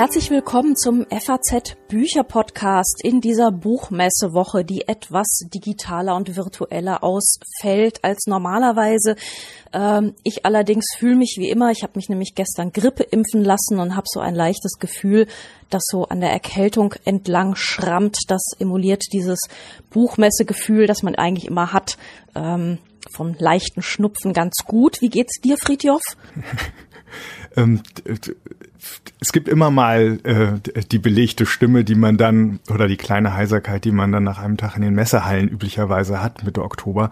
Herzlich willkommen zum FAZ Bücher Podcast in dieser Buchmessewoche, die etwas digitaler und virtueller ausfällt als normalerweise. Ähm, ich allerdings fühle mich wie immer, ich habe mich nämlich gestern Grippe impfen lassen und habe so ein leichtes Gefühl, das so an der Erkältung entlang schrammt. Das emuliert dieses Buchmessegefühl, das man eigentlich immer hat, ähm, vom leichten Schnupfen ganz gut. Wie geht's dir, Friedjof? ähm, es gibt immer mal äh, die belegte Stimme, die man dann, oder die kleine Heiserkeit, die man dann nach einem Tag in den Messehallen üblicherweise hat, Mitte Oktober.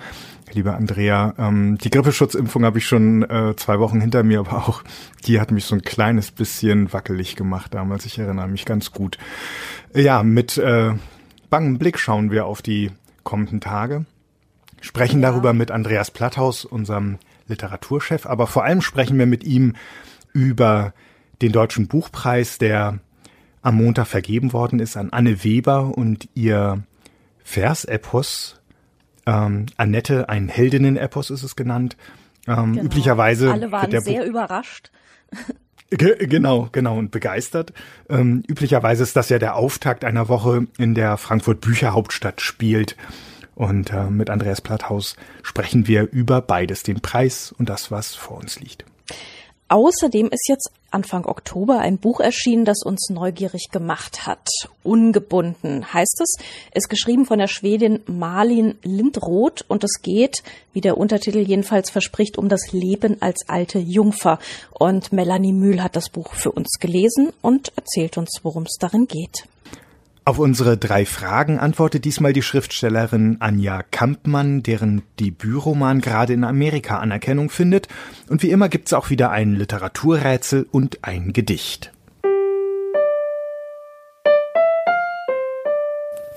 Liebe Andrea, ähm, die Grippeschutzimpfung habe ich schon äh, zwei Wochen hinter mir, aber auch die hat mich so ein kleines bisschen wackelig gemacht damals. Ich erinnere mich ganz gut. Ja, mit äh, bangem Blick schauen wir auf die kommenden Tage, sprechen ja. darüber mit Andreas Platthaus, unserem Literaturchef, aber vor allem sprechen wir mit ihm über den Deutschen Buchpreis, der am Montag vergeben worden ist an Anne Weber und ihr Versepos. Ähm, Annette, ein Heldinnen-Epos ist es genannt. Ähm, genau. Üblicherweise. Alle waren sehr Buch überrascht. Genau, genau und begeistert. Ähm, üblicherweise ist das ja der Auftakt einer Woche, in der Frankfurt Bücherhauptstadt spielt. Und äh, mit Andreas Platthaus sprechen wir über beides, den Preis und das, was vor uns liegt. Außerdem ist jetzt Anfang Oktober ein Buch erschienen, das uns neugierig gemacht hat. Ungebunden heißt es, ist geschrieben von der Schwedin Malin Lindroth und es geht, wie der Untertitel jedenfalls verspricht, um das Leben als alte Jungfer. Und Melanie Mühl hat das Buch für uns gelesen und erzählt uns, worum es darin geht. Auf unsere drei Fragen antwortet diesmal die Schriftstellerin Anja Kampmann, deren Debütroman gerade in Amerika Anerkennung findet. Und wie immer gibt's auch wieder ein Literaturrätsel und ein Gedicht.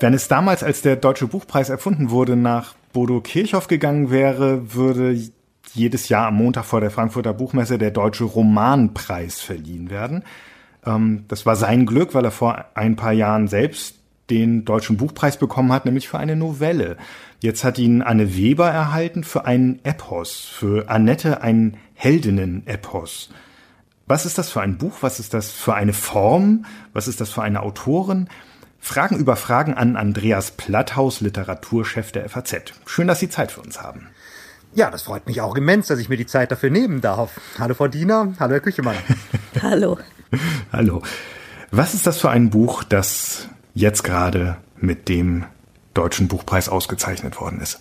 Wenn es damals, als der Deutsche Buchpreis erfunden wurde, nach Bodo Kirchhoff gegangen wäre, würde jedes Jahr am Montag vor der Frankfurter Buchmesse der Deutsche Romanpreis verliehen werden. Ähm, das war sein Glück, weil er vor ein paar Jahren selbst den Deutschen Buchpreis bekommen hat, nämlich für eine Novelle. Jetzt hat ihn Anne Weber erhalten für einen Epos, für Annette ein Heldinnen-Epos. Was ist das für ein Buch? Was ist das für eine Form? Was ist das für eine Autorin? Fragen über Fragen an Andreas Platthaus, Literaturchef der FAZ. Schön, dass Sie Zeit für uns haben. Ja, das freut mich auch immens, dass ich mir die Zeit dafür nehmen darf. Hallo Frau Diener, hallo Herr Küchemann. hallo. Hallo. Was ist das für ein Buch, das jetzt gerade mit dem Deutschen Buchpreis ausgezeichnet worden ist?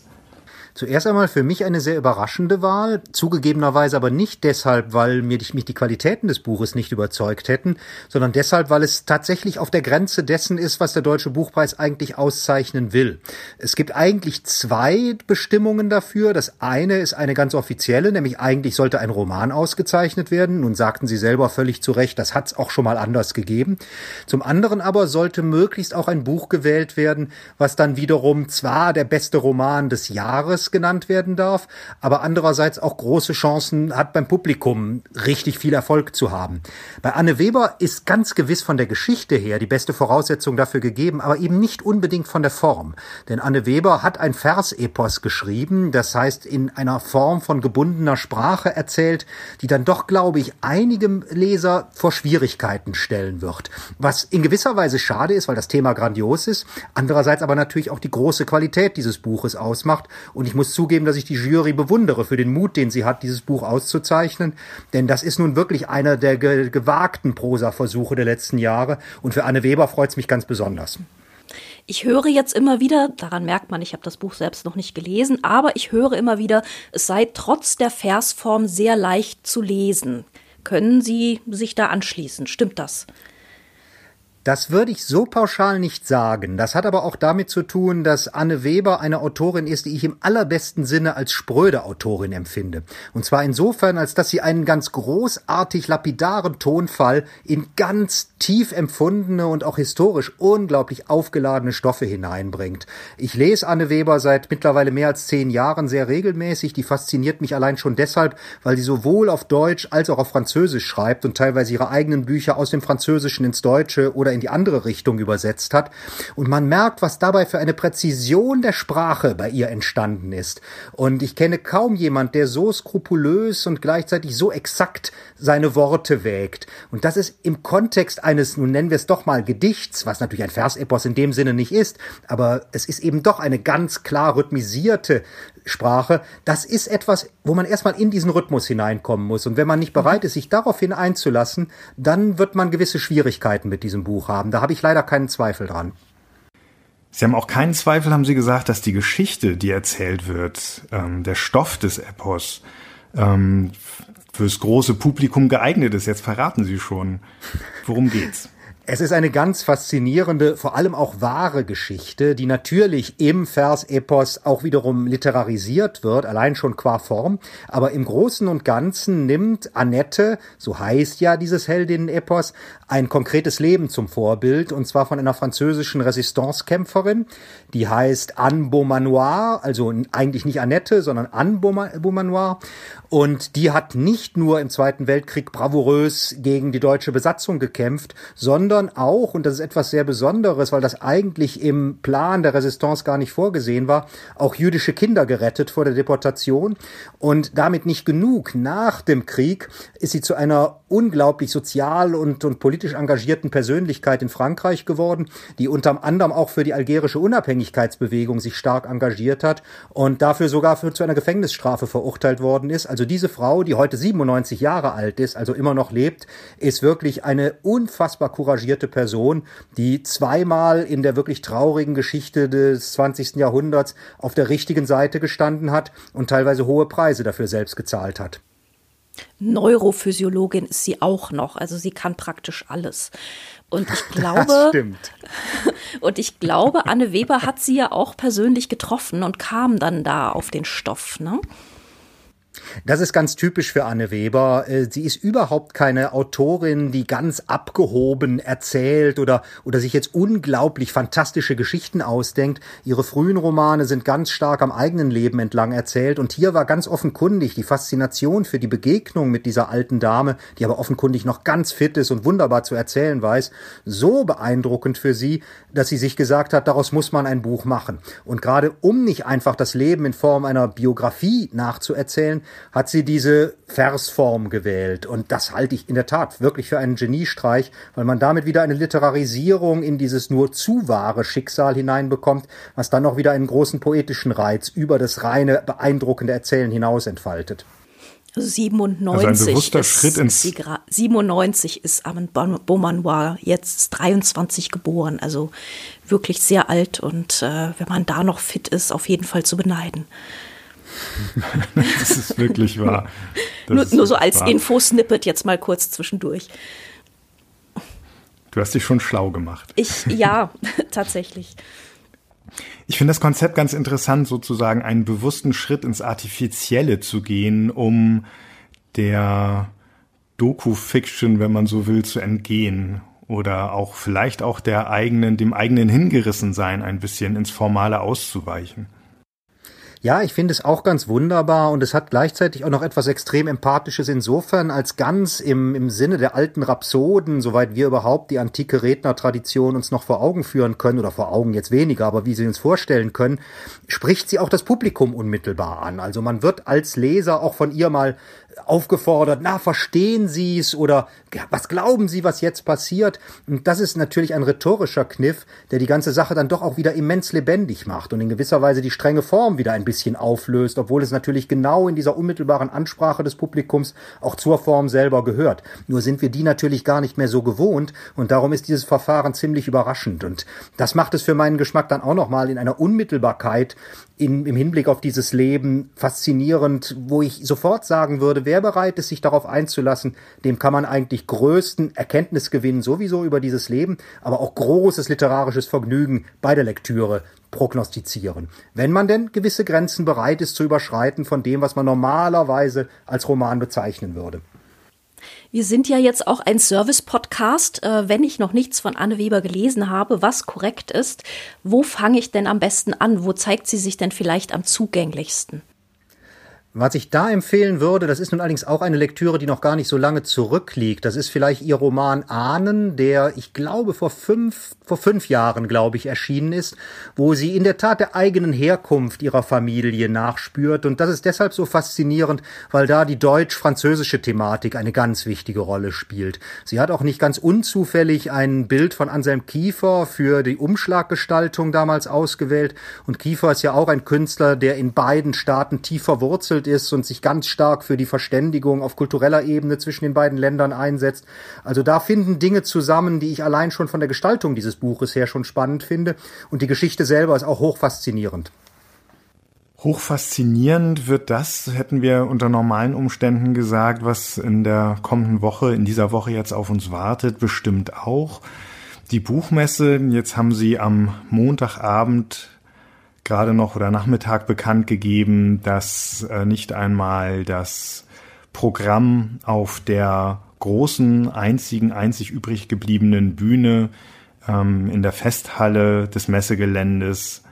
Zuerst einmal für mich eine sehr überraschende Wahl, zugegebenerweise aber nicht deshalb, weil mir mich die Qualitäten des Buches nicht überzeugt hätten, sondern deshalb, weil es tatsächlich auf der Grenze dessen ist, was der Deutsche Buchpreis eigentlich auszeichnen will. Es gibt eigentlich zwei Bestimmungen dafür. Das eine ist eine ganz offizielle, nämlich eigentlich sollte ein Roman ausgezeichnet werden. Nun sagten Sie selber völlig zu Recht, das hat es auch schon mal anders gegeben. Zum anderen aber sollte möglichst auch ein Buch gewählt werden, was dann wiederum zwar der beste Roman des Jahres Jahres genannt werden darf, aber andererseits auch große Chancen hat beim Publikum richtig viel Erfolg zu haben. Bei Anne Weber ist ganz gewiss von der Geschichte her die beste Voraussetzung dafür gegeben, aber eben nicht unbedingt von der Form. Denn Anne Weber hat ein Versepos geschrieben, das heißt in einer Form von gebundener Sprache erzählt, die dann doch, glaube ich, einigem Leser vor Schwierigkeiten stellen wird. Was in gewisser Weise schade ist, weil das Thema grandios ist, andererseits aber natürlich auch die große Qualität dieses Buches ausmacht. Und ich muss zugeben, dass ich die Jury bewundere für den Mut, den sie hat, dieses Buch auszuzeichnen. Denn das ist nun wirklich einer der ge gewagten Prosaversuche der letzten Jahre. Und für Anne Weber freut es mich ganz besonders. Ich höre jetzt immer wieder, daran merkt man, ich habe das Buch selbst noch nicht gelesen, aber ich höre immer wieder, es sei trotz der Versform sehr leicht zu lesen. Können Sie sich da anschließen? Stimmt das? Das würde ich so pauschal nicht sagen. Das hat aber auch damit zu tun, dass Anne Weber eine Autorin ist, die ich im allerbesten Sinne als spröde Autorin empfinde. Und zwar insofern, als dass sie einen ganz großartig lapidaren Tonfall in ganz tief empfundene und auch historisch unglaublich aufgeladene Stoffe hineinbringt. Ich lese Anne Weber seit mittlerweile mehr als zehn Jahren sehr regelmäßig. Die fasziniert mich allein schon deshalb, weil sie sowohl auf Deutsch als auch auf Französisch schreibt und teilweise ihre eigenen Bücher aus dem Französischen ins Deutsche oder oder in die andere Richtung übersetzt hat. Und man merkt, was dabei für eine Präzision der Sprache bei ihr entstanden ist. Und ich kenne kaum jemand, der so skrupulös und gleichzeitig so exakt seine Worte wägt. Und das ist im Kontext eines, nun nennen wir es doch mal Gedichts, was natürlich ein Versepos in dem Sinne nicht ist, aber es ist eben doch eine ganz klar rhythmisierte Sprache. Das ist etwas, wo man erstmal in diesen Rhythmus hineinkommen muss. Und wenn man nicht bereit ist, sich daraufhin einzulassen, dann wird man gewisse Schwierigkeiten mit diesem Buch haben. Da habe ich leider keinen Zweifel dran. Sie haben auch keinen Zweifel, haben Sie gesagt, dass die Geschichte, die erzählt wird, ähm, der Stoff des Epos, ähm, fürs große Publikum geeignet ist. Jetzt verraten Sie schon. Worum geht's? Es ist eine ganz faszinierende, vor allem auch wahre Geschichte, die natürlich im Versepos auch wiederum literarisiert wird, allein schon qua Form. Aber im Großen und Ganzen nimmt Annette, so heißt ja dieses Heldinnen-Epos, ein konkretes Leben zum Vorbild, und zwar von einer französischen Resistancekämpferin, die heißt Anne Beaumanoir, also eigentlich nicht Annette, sondern Anne Beaumanoir. Und die hat nicht nur im Zweiten Weltkrieg bravourös gegen die deutsche Besatzung gekämpft, sondern auch, und das ist etwas sehr Besonderes, weil das eigentlich im Plan der Resistance gar nicht vorgesehen war, auch jüdische Kinder gerettet vor der Deportation. Und damit nicht genug. Nach dem Krieg ist sie zu einer unglaublich sozial und, und politisch engagierten Persönlichkeit in Frankreich geworden, die unter anderem auch für die algerische Unabhängigkeitsbewegung sich stark engagiert hat und dafür sogar für, zu einer Gefängnisstrafe verurteilt worden ist. Also diese Frau, die heute 97 Jahre alt ist, also immer noch lebt, ist wirklich eine unfassbar couragierte Person, die zweimal in der wirklich traurigen Geschichte des 20. Jahrhunderts auf der richtigen Seite gestanden hat und teilweise hohe Preise dafür selbst gezahlt hat. Neurophysiologin ist sie auch noch, also sie kann praktisch alles. Und ich glaube, und ich glaube, Anne Weber hat sie ja auch persönlich getroffen und kam dann da auf den Stoff, ne? Das ist ganz typisch für Anne Weber. Äh, sie ist überhaupt keine Autorin, die ganz abgehoben erzählt oder, oder sich jetzt unglaublich fantastische Geschichten ausdenkt. Ihre frühen Romane sind ganz stark am eigenen Leben entlang erzählt und hier war ganz offenkundig die Faszination für die Begegnung mit dieser alten Dame, die aber offenkundig noch ganz fit ist und wunderbar zu erzählen weiß, so beeindruckend für sie, dass sie sich gesagt hat, daraus muss man ein Buch machen. Und gerade um nicht einfach das Leben in Form einer Biografie nachzuerzählen, hat sie diese Versform gewählt. Und das halte ich in der Tat wirklich für einen Geniestreich, weil man damit wieder eine Literarisierung in dieses nur zu wahre Schicksal hineinbekommt, was dann noch wieder einen großen poetischen Reiz über das reine beeindruckende Erzählen hinaus entfaltet. 97 also ein bewusster ist, Schritt ins 97 ist Armand Beaumanoir jetzt 23 geboren, also wirklich sehr alt und äh, wenn man da noch fit ist, auf jeden Fall zu beneiden. Das ist wirklich wahr. nur, nur so als Info-Snippet jetzt mal kurz zwischendurch. Du hast dich schon schlau gemacht. Ich, ja, tatsächlich. Ich finde das Konzept ganz interessant, sozusagen einen bewussten Schritt ins Artifizielle zu gehen, um der Doku-Fiction, wenn man so will, zu entgehen. Oder auch vielleicht auch der eigenen, dem eigenen Hingerissensein ein bisschen ins Formale auszuweichen. Ja, ich finde es auch ganz wunderbar und es hat gleichzeitig auch noch etwas extrem Empathisches insofern, als ganz im, im Sinne der alten Rhapsoden, soweit wir überhaupt die antike Rednertradition uns noch vor Augen führen können, oder vor Augen jetzt weniger, aber wie sie uns vorstellen können, spricht sie auch das Publikum unmittelbar an. Also man wird als Leser auch von ihr mal aufgefordert, na, verstehen Sie es oder was glauben Sie, was jetzt passiert? Und das ist natürlich ein rhetorischer Kniff, der die ganze Sache dann doch auch wieder immens lebendig macht und in gewisser Weise die strenge Form wieder ein bisschen auflöst, obwohl es natürlich genau in dieser unmittelbaren Ansprache des Publikums auch zur Form selber gehört. Nur sind wir die natürlich gar nicht mehr so gewohnt und darum ist dieses Verfahren ziemlich überraschend und das macht es für meinen Geschmack dann auch nochmal in einer Unmittelbarkeit in, im Hinblick auf dieses Leben faszinierend, wo ich sofort sagen würde, wer bereit ist, sich darauf einzulassen, dem kann man eigentlich größten Erkenntnisgewinn sowieso über dieses Leben, aber auch großes literarisches Vergnügen bei der Lektüre prognostizieren. Wenn man denn gewisse Grenzen bereit ist zu überschreiten von dem, was man normalerweise als Roman bezeichnen würde. Wir sind ja jetzt auch ein Service-Podcast. Äh, wenn ich noch nichts von Anne Weber gelesen habe, was korrekt ist, wo fange ich denn am besten an? Wo zeigt sie sich denn vielleicht am zugänglichsten? Was ich da empfehlen würde, das ist nun allerdings auch eine Lektüre, die noch gar nicht so lange zurückliegt. Das ist vielleicht Ihr Roman Ahnen, der, ich glaube, vor fünf, vor fünf Jahren, glaube ich, erschienen ist, wo sie in der Tat der eigenen Herkunft ihrer Familie nachspürt. Und das ist deshalb so faszinierend, weil da die deutsch-französische Thematik eine ganz wichtige Rolle spielt. Sie hat auch nicht ganz unzufällig ein Bild von Anselm Kiefer für die Umschlaggestaltung damals ausgewählt. Und Kiefer ist ja auch ein Künstler, der in beiden Staaten tief verwurzelt verwurzelt ist und sich ganz stark für die Verständigung auf kultureller Ebene zwischen den beiden Ländern einsetzt. Also da finden Dinge zusammen, die ich allein schon von der Gestaltung dieses Buches her schon spannend finde. Und die Geschichte selber ist auch hoch faszinierend. Hochfaszinierend wird das, hätten wir unter normalen Umständen gesagt, was in der kommenden Woche, in dieser Woche jetzt auf uns wartet, bestimmt auch. Die Buchmesse, jetzt haben Sie am Montagabend gerade noch oder Nachmittag bekannt gegeben, dass äh, nicht einmal das Programm auf der großen, einzigen, einzig übrig gebliebenen Bühne ähm, in der Festhalle des Messegeländes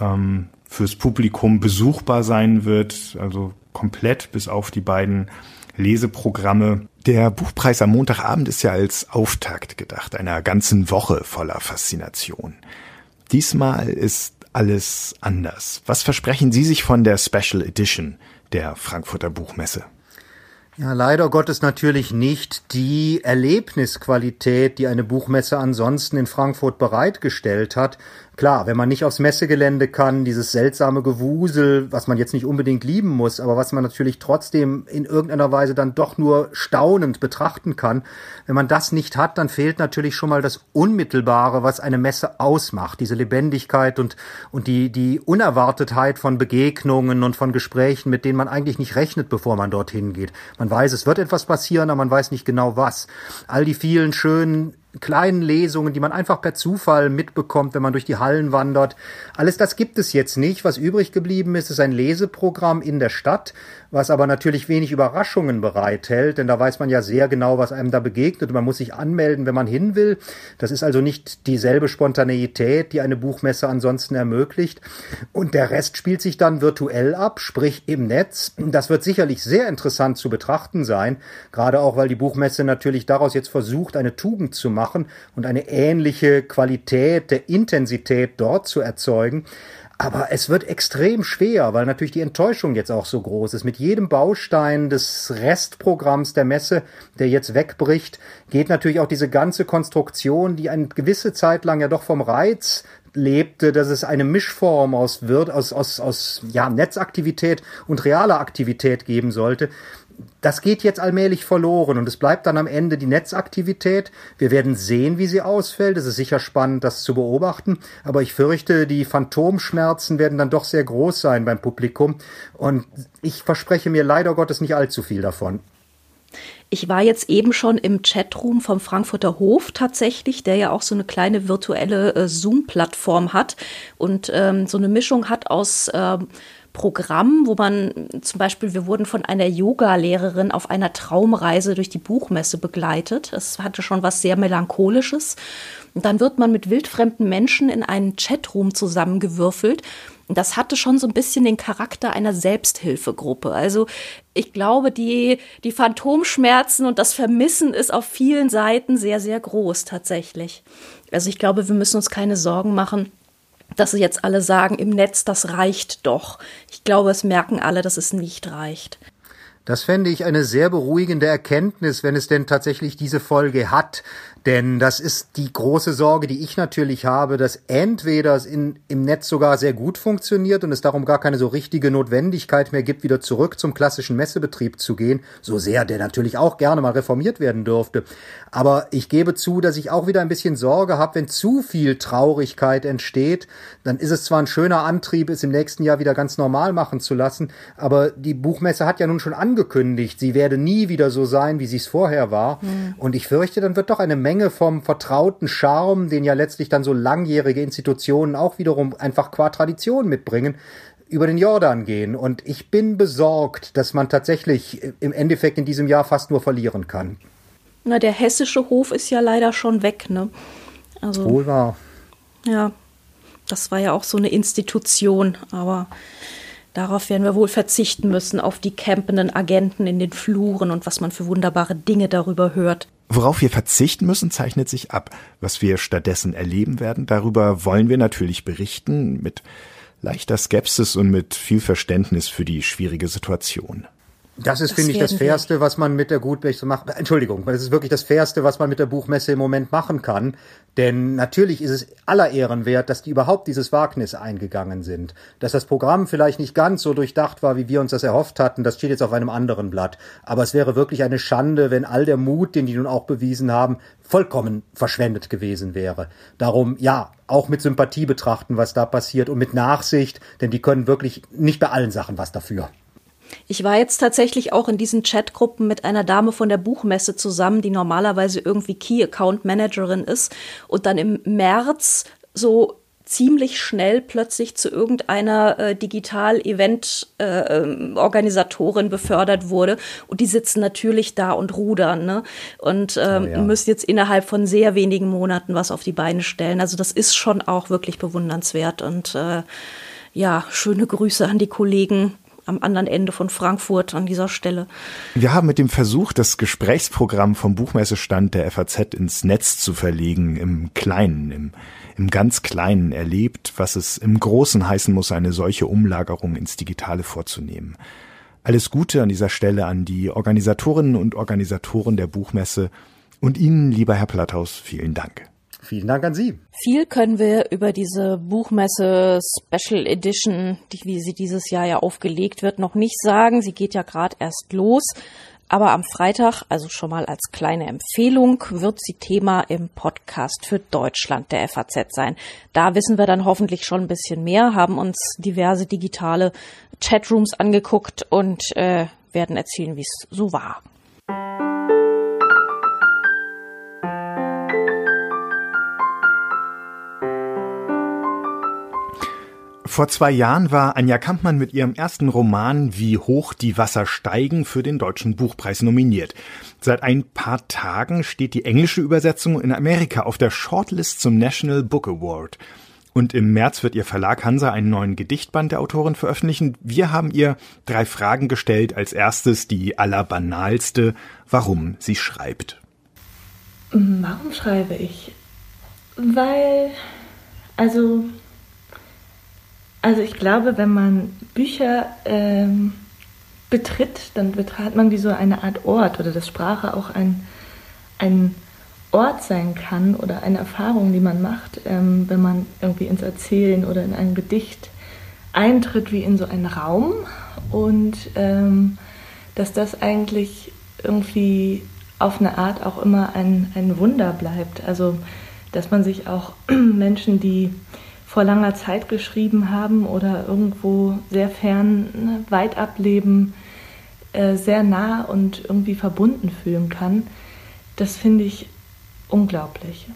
ähm, fürs Publikum besuchbar sein wird, also komplett bis auf die beiden Leseprogramme. Der Buchpreis am Montagabend ist ja als Auftakt gedacht, einer ganzen Woche voller Faszination. Diesmal ist alles anders. Was versprechen Sie sich von der Special Edition der Frankfurter Buchmesse? Ja, leider Gottes natürlich nicht die Erlebnisqualität, die eine Buchmesse ansonsten in Frankfurt bereitgestellt hat. Klar, wenn man nicht aufs Messegelände kann, dieses seltsame Gewusel, was man jetzt nicht unbedingt lieben muss, aber was man natürlich trotzdem in irgendeiner Weise dann doch nur staunend betrachten kann, wenn man das nicht hat, dann fehlt natürlich schon mal das Unmittelbare, was eine Messe ausmacht, diese Lebendigkeit und, und die, die Unerwartetheit von Begegnungen und von Gesprächen, mit denen man eigentlich nicht rechnet, bevor man dorthin geht. Man weiß, es wird etwas passieren, aber man weiß nicht genau was. All die vielen schönen kleinen Lesungen, die man einfach per Zufall mitbekommt, wenn man durch die Hallen wandert. Alles das gibt es jetzt nicht. Was übrig geblieben ist, ist ein Leseprogramm in der Stadt, was aber natürlich wenig Überraschungen bereithält, denn da weiß man ja sehr genau, was einem da begegnet und man muss sich anmelden, wenn man hin will. Das ist also nicht dieselbe Spontaneität, die eine Buchmesse ansonsten ermöglicht. Und der Rest spielt sich dann virtuell ab, sprich im Netz. Das wird sicherlich sehr interessant zu betrachten sein, gerade auch, weil die Buchmesse natürlich daraus jetzt versucht, eine Tugend zu machen und eine ähnliche Qualität der Intensität dort zu erzeugen. Aber es wird extrem schwer, weil natürlich die Enttäuschung jetzt auch so groß ist. Mit jedem Baustein des Restprogramms der Messe, der jetzt wegbricht, geht natürlich auch diese ganze Konstruktion, die eine gewisse Zeit lang ja doch vom Reiz lebte, dass es eine Mischform aus, wird, aus, aus, aus ja, Netzaktivität und realer Aktivität geben sollte das geht jetzt allmählich verloren und es bleibt dann am Ende die Netzaktivität. Wir werden sehen, wie sie ausfällt. Es ist sicher spannend, das zu beobachten. Aber ich fürchte, die Phantomschmerzen werden dann doch sehr groß sein beim Publikum. Und ich verspreche mir leider Gottes nicht allzu viel davon. Ich war jetzt eben schon im Chatroom vom Frankfurter Hof tatsächlich, der ja auch so eine kleine virtuelle äh, Zoom-Plattform hat und ähm, so eine Mischung hat aus ähm, Programm, wo man zum Beispiel, wir wurden von einer Yoga-Lehrerin auf einer Traumreise durch die Buchmesse begleitet. Es hatte schon was sehr Melancholisches. Und dann wird man mit wildfremden Menschen in einen Chatroom zusammengewürfelt. Und das hatte schon so ein bisschen den Charakter einer Selbsthilfegruppe. Also ich glaube, die, die Phantomschmerzen und das Vermissen ist auf vielen Seiten sehr, sehr groß tatsächlich. Also ich glaube, wir müssen uns keine Sorgen machen, dass sie jetzt alle sagen, im Netz, das reicht doch. Ich glaube, es merken alle, dass es nicht reicht. Das fände ich eine sehr beruhigende Erkenntnis, wenn es denn tatsächlich diese Folge hat. Denn das ist die große Sorge, die ich natürlich habe, dass entweder es in, im Netz sogar sehr gut funktioniert und es darum gar keine so richtige Notwendigkeit mehr gibt, wieder zurück zum klassischen Messebetrieb zu gehen, so sehr der natürlich auch gerne mal reformiert werden dürfte. Aber ich gebe zu, dass ich auch wieder ein bisschen Sorge habe, wenn zu viel Traurigkeit entsteht, dann ist es zwar ein schöner Antrieb, es im nächsten Jahr wieder ganz normal machen zu lassen, aber die Buchmesse hat ja nun schon angekündigt, sie werde nie wieder so sein, wie sie es vorher war. Mhm. Und ich fürchte, dann wird doch eine Menge Menge vom vertrauten Charme, den ja letztlich dann so langjährige Institutionen auch wiederum einfach qua Tradition mitbringen, über den Jordan gehen. Und ich bin besorgt, dass man tatsächlich im Endeffekt in diesem Jahr fast nur verlieren kann. Na, der hessische Hof ist ja leider schon weg, ne? Also, Wohl wahr. Ja, das war ja auch so eine Institution, aber Darauf werden wir wohl verzichten müssen, auf die campenden Agenten in den Fluren und was man für wunderbare Dinge darüber hört. Worauf wir verzichten müssen, zeichnet sich ab. Was wir stattdessen erleben werden, darüber wollen wir natürlich berichten, mit leichter Skepsis und mit viel Verständnis für die schwierige Situation. Das ist, finde ich, das Fairste, was man mit der Gutbech macht. Entschuldigung, das ist wirklich das Fairste, was man mit der Buchmesse im Moment machen kann. Denn natürlich ist es aller Ehren wert, dass die überhaupt dieses Wagnis eingegangen sind. Dass das Programm vielleicht nicht ganz so durchdacht war, wie wir uns das erhofft hatten, das steht jetzt auf einem anderen Blatt. Aber es wäre wirklich eine Schande, wenn all der Mut, den die nun auch bewiesen haben, vollkommen verschwendet gewesen wäre. Darum, ja, auch mit Sympathie betrachten, was da passiert und mit Nachsicht, denn die können wirklich nicht bei allen Sachen was dafür. Ich war jetzt tatsächlich auch in diesen Chatgruppen mit einer Dame von der Buchmesse zusammen, die normalerweise irgendwie Key Account Managerin ist und dann im März so ziemlich schnell plötzlich zu irgendeiner äh, Digital-Event-Organisatorin äh, befördert wurde. Und die sitzen natürlich da und rudern ne? und ähm, oh ja. müssen jetzt innerhalb von sehr wenigen Monaten was auf die Beine stellen. Also das ist schon auch wirklich bewundernswert. Und äh, ja, schöne Grüße an die Kollegen am anderen Ende von Frankfurt an dieser Stelle. Wir haben mit dem Versuch, das Gesprächsprogramm vom Buchmessestand der FAZ ins Netz zu verlegen, im Kleinen, im, im ganz Kleinen erlebt, was es im Großen heißen muss, eine solche Umlagerung ins Digitale vorzunehmen. Alles Gute an dieser Stelle an die Organisatorinnen und Organisatoren der Buchmesse und Ihnen, lieber Herr Platthaus, vielen Dank. Vielen Dank an Sie. Viel können wir über diese Buchmesse Special Edition, die, wie sie dieses Jahr ja aufgelegt wird, noch nicht sagen. Sie geht ja gerade erst los. Aber am Freitag, also schon mal als kleine Empfehlung, wird sie Thema im Podcast für Deutschland der FAZ sein. Da wissen wir dann hoffentlich schon ein bisschen mehr, haben uns diverse digitale Chatrooms angeguckt und äh, werden erzählen, wie es so war. Vor zwei Jahren war Anja Kampmann mit ihrem ersten Roman Wie hoch die Wasser steigen für den Deutschen Buchpreis nominiert. Seit ein paar Tagen steht die englische Übersetzung in Amerika auf der Shortlist zum National Book Award. Und im März wird ihr Verlag Hansa einen neuen Gedichtband der Autorin veröffentlichen. Wir haben ihr drei Fragen gestellt. Als erstes die allerbanalste, warum sie schreibt. Warum schreibe ich? Weil, also also ich glaube, wenn man Bücher ähm, betritt, dann hat man wie so eine Art Ort oder dass Sprache auch ein, ein Ort sein kann oder eine Erfahrung, die man macht, ähm, wenn man irgendwie ins Erzählen oder in ein Gedicht eintritt wie in so einen Raum und ähm, dass das eigentlich irgendwie auf eine Art auch immer ein, ein Wunder bleibt. Also dass man sich auch Menschen, die vor langer Zeit geschrieben haben oder irgendwo sehr fern, ne, weit ableben, äh, sehr nah und irgendwie verbunden fühlen kann, das finde ich unglaublich.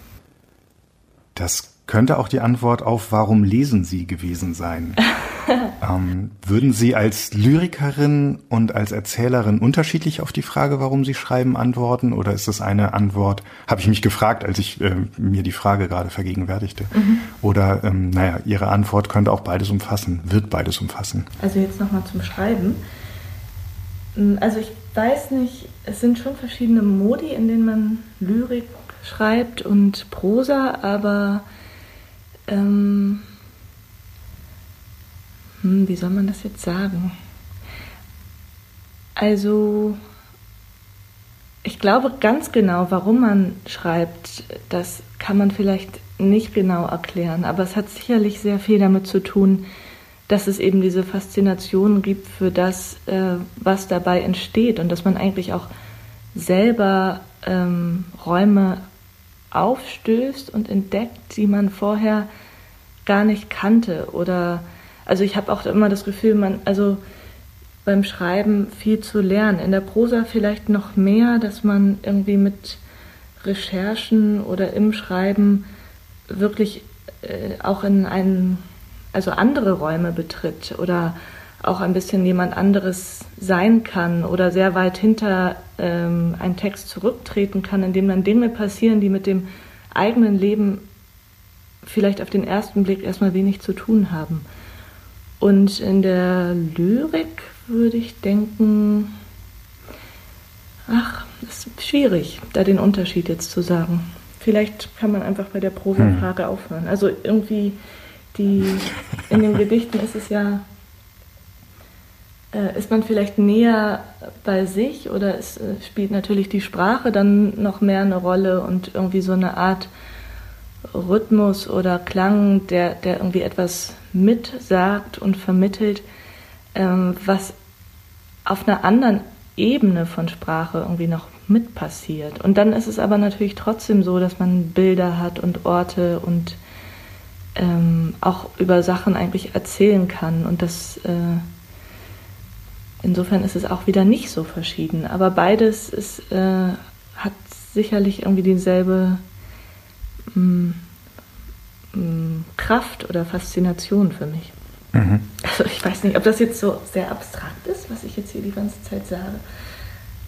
Das könnte auch die Antwort auf Warum lesen Sie gewesen sein. ähm, würden Sie als Lyrikerin und als Erzählerin unterschiedlich auf die Frage, warum Sie schreiben, antworten? Oder ist das eine Antwort, habe ich mich gefragt, als ich äh, mir die Frage gerade vergegenwärtigte? Mhm. Oder, ähm, naja, Ihre Antwort könnte auch beides umfassen, wird beides umfassen. Also jetzt nochmal zum Schreiben. Hm, also ich weiß nicht, es sind schon verschiedene Modi, in denen man Lyrik schreibt und Prosa, aber ähm, hm, wie soll man das jetzt sagen? Also, ich glaube ganz genau, warum man schreibt, das kann man vielleicht nicht genau erklären, aber es hat sicherlich sehr viel damit zu tun, dass es eben diese Faszination gibt für das, äh, was dabei entsteht und dass man eigentlich auch selber ähm, Räume aufstößt und entdeckt, die man vorher gar nicht kannte. Oder also ich habe auch immer das Gefühl, man, also beim Schreiben viel zu lernen. In der Prosa vielleicht noch mehr, dass man irgendwie mit Recherchen oder im Schreiben wirklich äh, auch in einen, also andere Räume betritt oder auch ein bisschen jemand anderes sein kann oder sehr weit hinter ähm, einen Text zurücktreten kann, in dem dann Dinge passieren, die mit dem eigenen Leben vielleicht auf den ersten Blick erstmal wenig zu tun haben. Und in der Lyrik würde ich denken, ach, es ist schwierig, da den Unterschied jetzt zu sagen. Vielleicht kann man einfach bei der Prosafrage hm. aufhören. Also irgendwie die in den Gedichten ist es ja ist man vielleicht näher bei sich oder es äh, spielt natürlich die Sprache dann noch mehr eine Rolle und irgendwie so eine Art Rhythmus oder Klang, der, der irgendwie etwas mitsagt und vermittelt, ähm, was auf einer anderen Ebene von Sprache irgendwie noch mit passiert. Und dann ist es aber natürlich trotzdem so, dass man Bilder hat und Orte und ähm, auch über Sachen eigentlich erzählen kann. Und das äh, insofern ist es auch wieder nicht so verschieden. Aber beides ist, äh, hat sicherlich irgendwie dieselbe mh, mm, mh, mm, Kraft oder Faszination für mich. Mhm. Also ich weiß nicht, ob das jetzt so sehr abstrakt ist, was ich jetzt hier die ganze Zeit sage.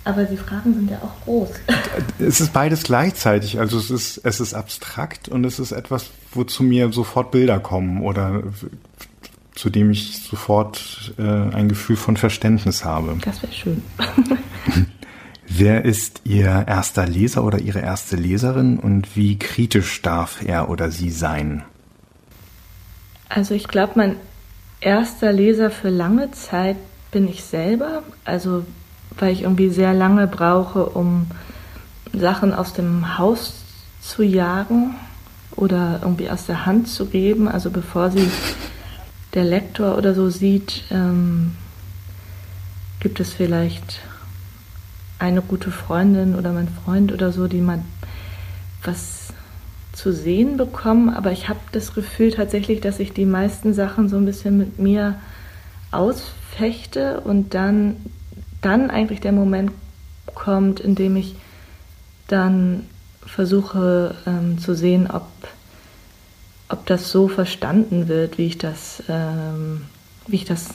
Aber die Fragen sind ja auch groß. Es ist beides gleichzeitig. Also es ist, es ist abstrakt und es ist etwas, wozu mir sofort Bilder kommen oder zu dem ich sofort äh, ein Gefühl von Verständnis habe. Das wäre schön. Wer ist Ihr erster Leser oder Ihre erste Leserin und wie kritisch darf er oder sie sein? Also ich glaube, mein erster Leser für lange Zeit bin ich selber. Also weil ich irgendwie sehr lange brauche, um Sachen aus dem Haus zu jagen oder irgendwie aus der Hand zu geben. Also bevor sie der Lektor oder so sieht, ähm, gibt es vielleicht eine gute Freundin oder mein Freund oder so, die mal was zu sehen bekommen. Aber ich habe das Gefühl tatsächlich, dass ich die meisten Sachen so ein bisschen mit mir ausfechte und dann dann eigentlich der Moment kommt, in dem ich dann versuche ähm, zu sehen, ob, ob das so verstanden wird, wie ich das, ähm, wie ich das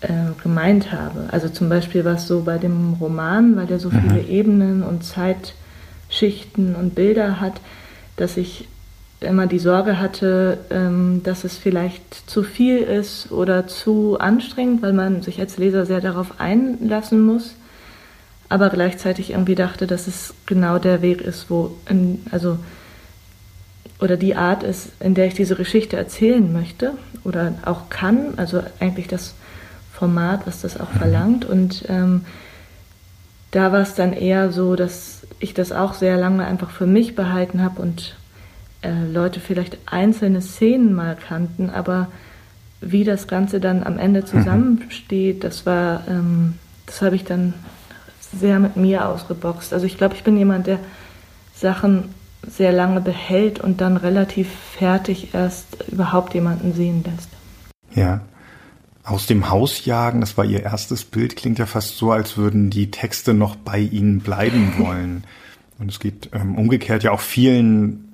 äh, gemeint habe. Also zum Beispiel war es so bei dem Roman, weil der so mhm. viele Ebenen und Zeitschichten und Bilder hat, dass ich immer die Sorge hatte, ähm, dass es vielleicht zu viel ist oder zu anstrengend, weil man sich als Leser sehr darauf einlassen muss, aber gleichzeitig irgendwie dachte, dass es genau der Weg ist, wo, in, also, oder die Art ist, in der ich diese Geschichte erzählen möchte oder auch kann, also eigentlich das Format, was das auch verlangt und ähm, da war es dann eher so, dass ich das auch sehr lange einfach für mich behalten habe und äh, Leute vielleicht einzelne Szenen mal kannten, aber wie das Ganze dann am Ende mhm. zusammensteht, das war, ähm, das habe ich dann sehr mit mir ausgeboxt. Also ich glaube, ich bin jemand, der Sachen sehr lange behält und dann relativ fertig erst überhaupt jemanden sehen lässt. Ja. Aus dem Haus jagen, das war Ihr erstes Bild, klingt ja fast so, als würden die Texte noch bei Ihnen bleiben wollen. Und es geht ähm, umgekehrt ja auch vielen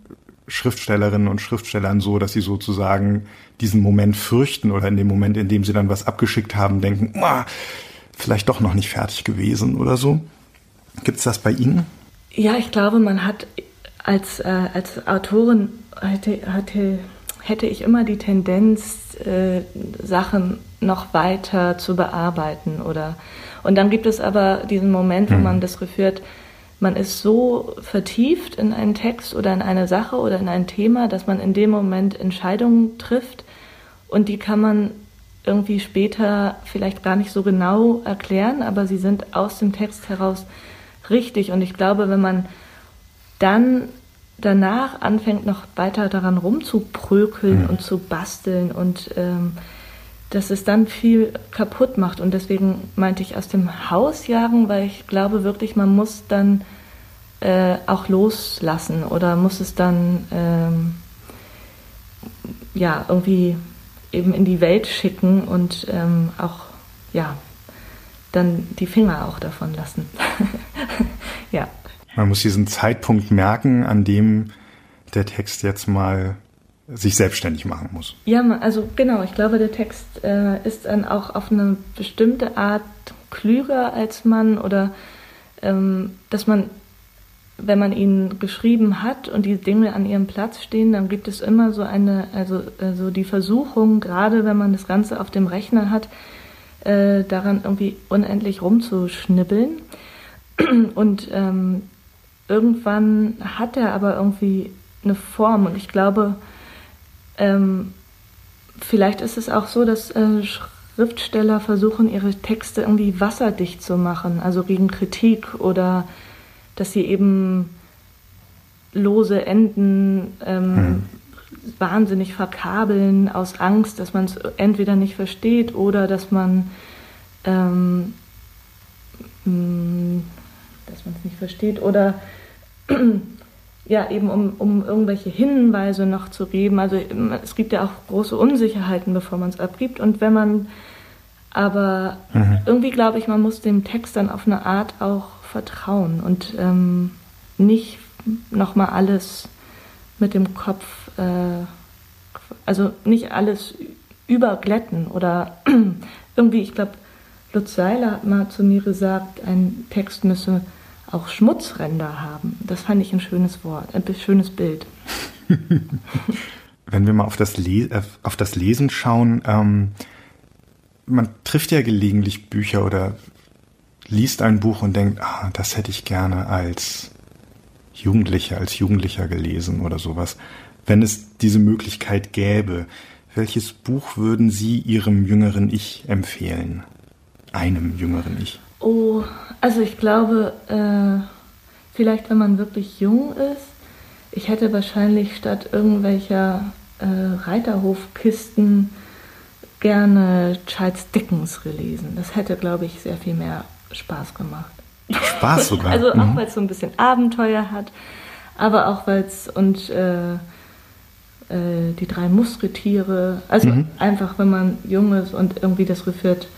Schriftstellerinnen und Schriftstellern so, dass sie sozusagen diesen Moment fürchten oder in dem Moment, in dem sie dann was abgeschickt haben, denken, vielleicht doch noch nicht fertig gewesen oder so. Gibt es das bei Ihnen? Ja, ich glaube, man hat als, äh, als Autorin hätte, hatte, hätte ich immer die Tendenz, äh, Sachen noch weiter zu bearbeiten oder und dann gibt es aber diesen Moment, wo hm. man das Gefühl hat, man ist so vertieft in einen Text oder in eine Sache oder in ein Thema, dass man in dem Moment Entscheidungen trifft und die kann man irgendwie später vielleicht gar nicht so genau erklären, aber sie sind aus dem Text heraus richtig. Und ich glaube, wenn man dann danach anfängt, noch weiter daran rumzuprökeln mhm. und zu basteln und ähm, dass es dann viel kaputt macht. Und deswegen meinte ich aus dem Haus jagen, weil ich glaube wirklich, man muss dann äh, auch loslassen oder muss es dann ähm, ja irgendwie eben in die Welt schicken und ähm, auch ja dann die Finger auch davon lassen. ja. Man muss diesen Zeitpunkt merken, an dem der Text jetzt mal sich selbstständig machen muss. Ja, also genau, ich glaube, der Text äh, ist dann auch auf eine bestimmte Art klüger als man oder ähm, dass man wenn man ihn geschrieben hat und die Dinge an ihrem Platz stehen, dann gibt es immer so eine, also, also die Versuchung, gerade wenn man das Ganze auf dem Rechner hat, äh, daran irgendwie unendlich rumzuschnibbeln. Und ähm, irgendwann hat er aber irgendwie eine Form und ich glaube, ähm, vielleicht ist es auch so, dass äh, Schriftsteller versuchen, ihre Texte irgendwie wasserdicht zu machen, also gegen Kritik oder dass sie eben lose Enden ähm, hm. wahnsinnig verkabeln aus Angst, dass man es entweder nicht versteht oder dass man ähm, hm, dass man es nicht versteht oder ja eben um, um irgendwelche Hinweise noch zu geben. Also es gibt ja auch große Unsicherheiten, bevor man es abgibt. Und wenn man aber mhm. irgendwie glaube ich, man muss dem Text dann auf eine Art auch vertrauen und ähm, nicht nochmal alles mit dem Kopf, äh, also nicht alles überglätten oder irgendwie, ich glaube, Lutz Seiler hat mal zu mir gesagt, ein Text müsse auch Schmutzränder haben. Das fand ich ein schönes Wort, ein schönes Bild. Wenn wir mal auf das, Le äh, auf das Lesen schauen, ähm, man trifft ja gelegentlich Bücher oder liest ein Buch und denkt, ah, das hätte ich gerne als Jugendlicher, als Jugendlicher gelesen oder sowas. Wenn es diese Möglichkeit gäbe, welches Buch würden Sie Ihrem jüngeren Ich empfehlen? Einem jüngeren Ich? Oh, also ich glaube, äh, vielleicht wenn man wirklich jung ist, ich hätte wahrscheinlich statt irgendwelcher äh, Reiterhofkisten gerne Charles Dickens gelesen. Das hätte, glaube ich, sehr viel mehr Spaß gemacht. Spaß sogar. also auch mhm. weil es so ein bisschen Abenteuer hat, aber auch weil es und äh, äh, die drei Musketiere, also mhm. einfach wenn man jung ist und irgendwie das Gefühl hat,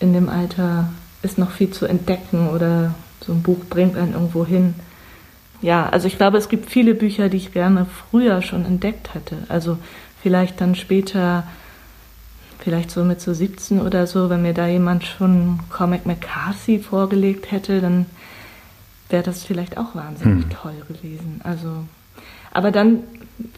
in dem Alter ist noch viel zu entdecken oder so ein Buch bringt einen irgendwo hin. Ja, also ich glaube, es gibt viele Bücher, die ich gerne früher schon entdeckt hätte. Also vielleicht dann später vielleicht so mit so 17 oder so, wenn mir da jemand schon Comic McCarthy vorgelegt hätte, dann wäre das vielleicht auch wahnsinnig hm. toll gewesen. Also, aber dann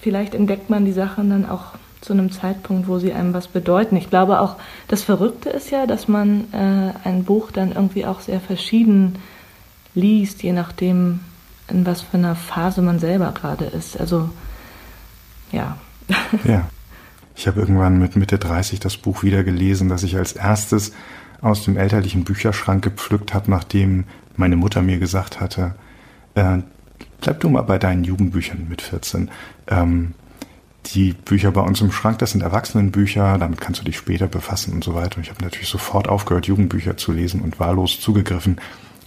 vielleicht entdeckt man die Sachen dann auch zu einem Zeitpunkt, wo sie einem was bedeuten. Ich glaube auch, das Verrückte ist ja, dass man äh, ein Buch dann irgendwie auch sehr verschieden liest, je nachdem, in was für einer Phase man selber gerade ist. Also, ja. Ja. Ich habe irgendwann mit Mitte 30 das Buch wieder gelesen, das ich als erstes aus dem elterlichen Bücherschrank gepflückt habe, nachdem meine Mutter mir gesagt hatte, äh, bleib du mal bei deinen Jugendbüchern mit 14. Ähm, die Bücher bei uns im Schrank, das sind Erwachsenenbücher, damit kannst du dich später befassen und so weiter. Und ich habe natürlich sofort aufgehört, Jugendbücher zu lesen und wahllos zugegriffen.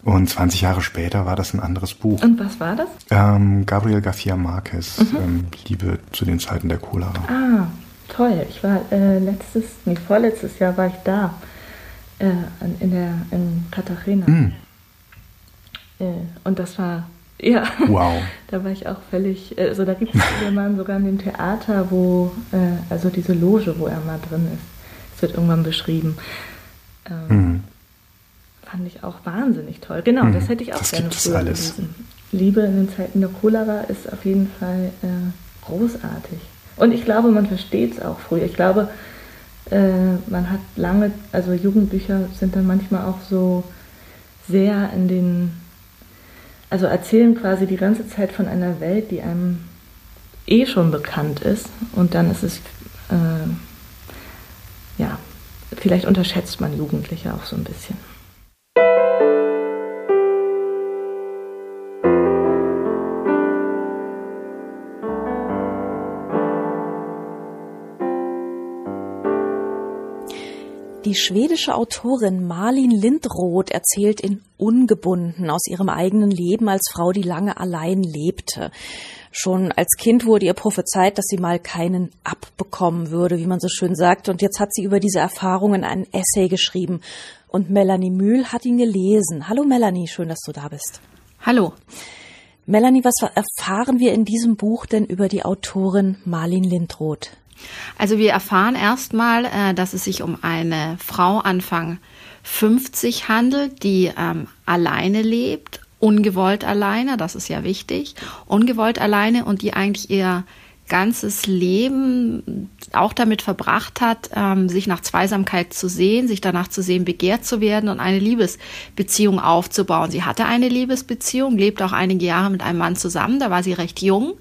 Und 20 Jahre später war das ein anderes Buch. Und was war das? Ähm, Gabriel García Márquez, mhm. ähm, Liebe zu den Zeiten der Cholera. Ah, toll. Ich war äh, letztes, nee, vorletztes Jahr war ich da, äh, in der, in Cartagena. Mm. Äh, und das war, ja, wow. da war ich auch völlig, also da gibt es jemanden sogar in dem Theater, wo, äh, also diese Loge, wo er mal drin ist. Es wird irgendwann beschrieben. Ähm, mm. Fand ich auch wahnsinnig toll. Genau, mm. das hätte ich auch das gerne früher gelesen. Liebe in den Zeiten der Cholera ist auf jeden Fall äh, großartig. Und ich glaube, man versteht es auch früh. Ich glaube, äh, man hat lange, also Jugendbücher sind dann manchmal auch so sehr in den, also erzählen quasi die ganze Zeit von einer Welt, die einem eh schon bekannt ist. Und dann ist es, äh, ja, vielleicht unterschätzt man Jugendliche auch so ein bisschen. Die schwedische Autorin Malin Lindroth erzählt in Ungebunden aus ihrem eigenen Leben als Frau, die lange allein lebte. Schon als Kind wurde ihr prophezeit, dass sie mal keinen abbekommen würde, wie man so schön sagt. Und jetzt hat sie über diese Erfahrungen ein Essay geschrieben. Und Melanie Mühl hat ihn gelesen. Hallo Melanie, schön, dass du da bist. Hallo. Melanie, was erfahren wir in diesem Buch denn über die Autorin Marlin Lindroth? Also wir erfahren erstmal, äh, dass es sich um eine Frau Anfang 50 handelt, die ähm, alleine lebt ungewollt alleine, das ist ja wichtig, ungewollt alleine und die eigentlich eher ganzes Leben auch damit verbracht hat, ähm, sich nach Zweisamkeit zu sehen, sich danach zu sehen, begehrt zu werden und eine Liebesbeziehung aufzubauen. Sie hatte eine Liebesbeziehung, lebte auch einige Jahre mit einem Mann zusammen, da war sie recht jung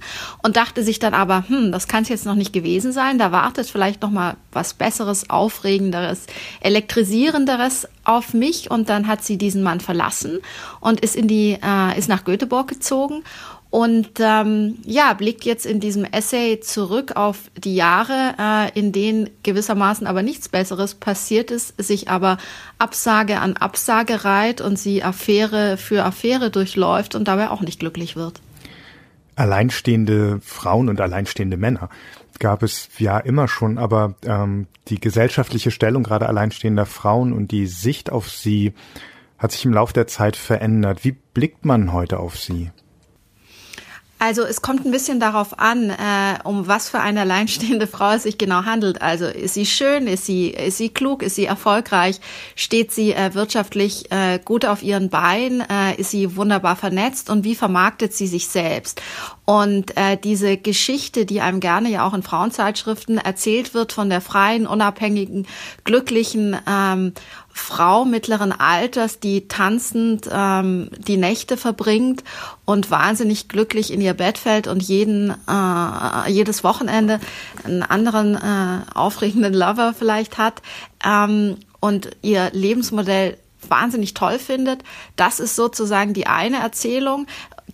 und dachte sich dann aber, hm, das kann es jetzt noch nicht gewesen sein, da wartet vielleicht noch mal was Besseres, Aufregenderes, Elektrisierenderes auf mich und dann hat sie diesen Mann verlassen und ist in die, äh, ist nach Göteborg gezogen und ähm, ja, blickt jetzt in diesem Essay zurück auf die Jahre, äh, in denen gewissermaßen aber nichts Besseres passiert ist, sich aber Absage an Absage reiht und sie Affäre für Affäre durchläuft und dabei auch nicht glücklich wird. Alleinstehende Frauen und alleinstehende Männer gab es ja immer schon, aber ähm, die gesellschaftliche Stellung gerade alleinstehender Frauen und die Sicht auf sie hat sich im Laufe der Zeit verändert. Wie blickt man heute auf sie? Also es kommt ein bisschen darauf an, äh, um was für eine alleinstehende Frau es sich genau handelt. Also ist sie schön, ist sie, ist sie klug, ist sie erfolgreich, steht sie äh, wirtschaftlich äh, gut auf ihren Beinen, äh, ist sie wunderbar vernetzt? Und wie vermarktet sie sich selbst? Und äh, diese Geschichte, die einem gerne ja auch in Frauenzeitschriften erzählt wird von der freien, unabhängigen, glücklichen ähm, Frau mittleren Alters, die tanzend ähm, die Nächte verbringt und wahnsinnig glücklich in ihr Bett fällt und jeden äh, jedes Wochenende einen anderen äh, aufregenden Lover vielleicht hat ähm, und ihr Lebensmodell wahnsinnig toll findet. Das ist sozusagen die eine Erzählung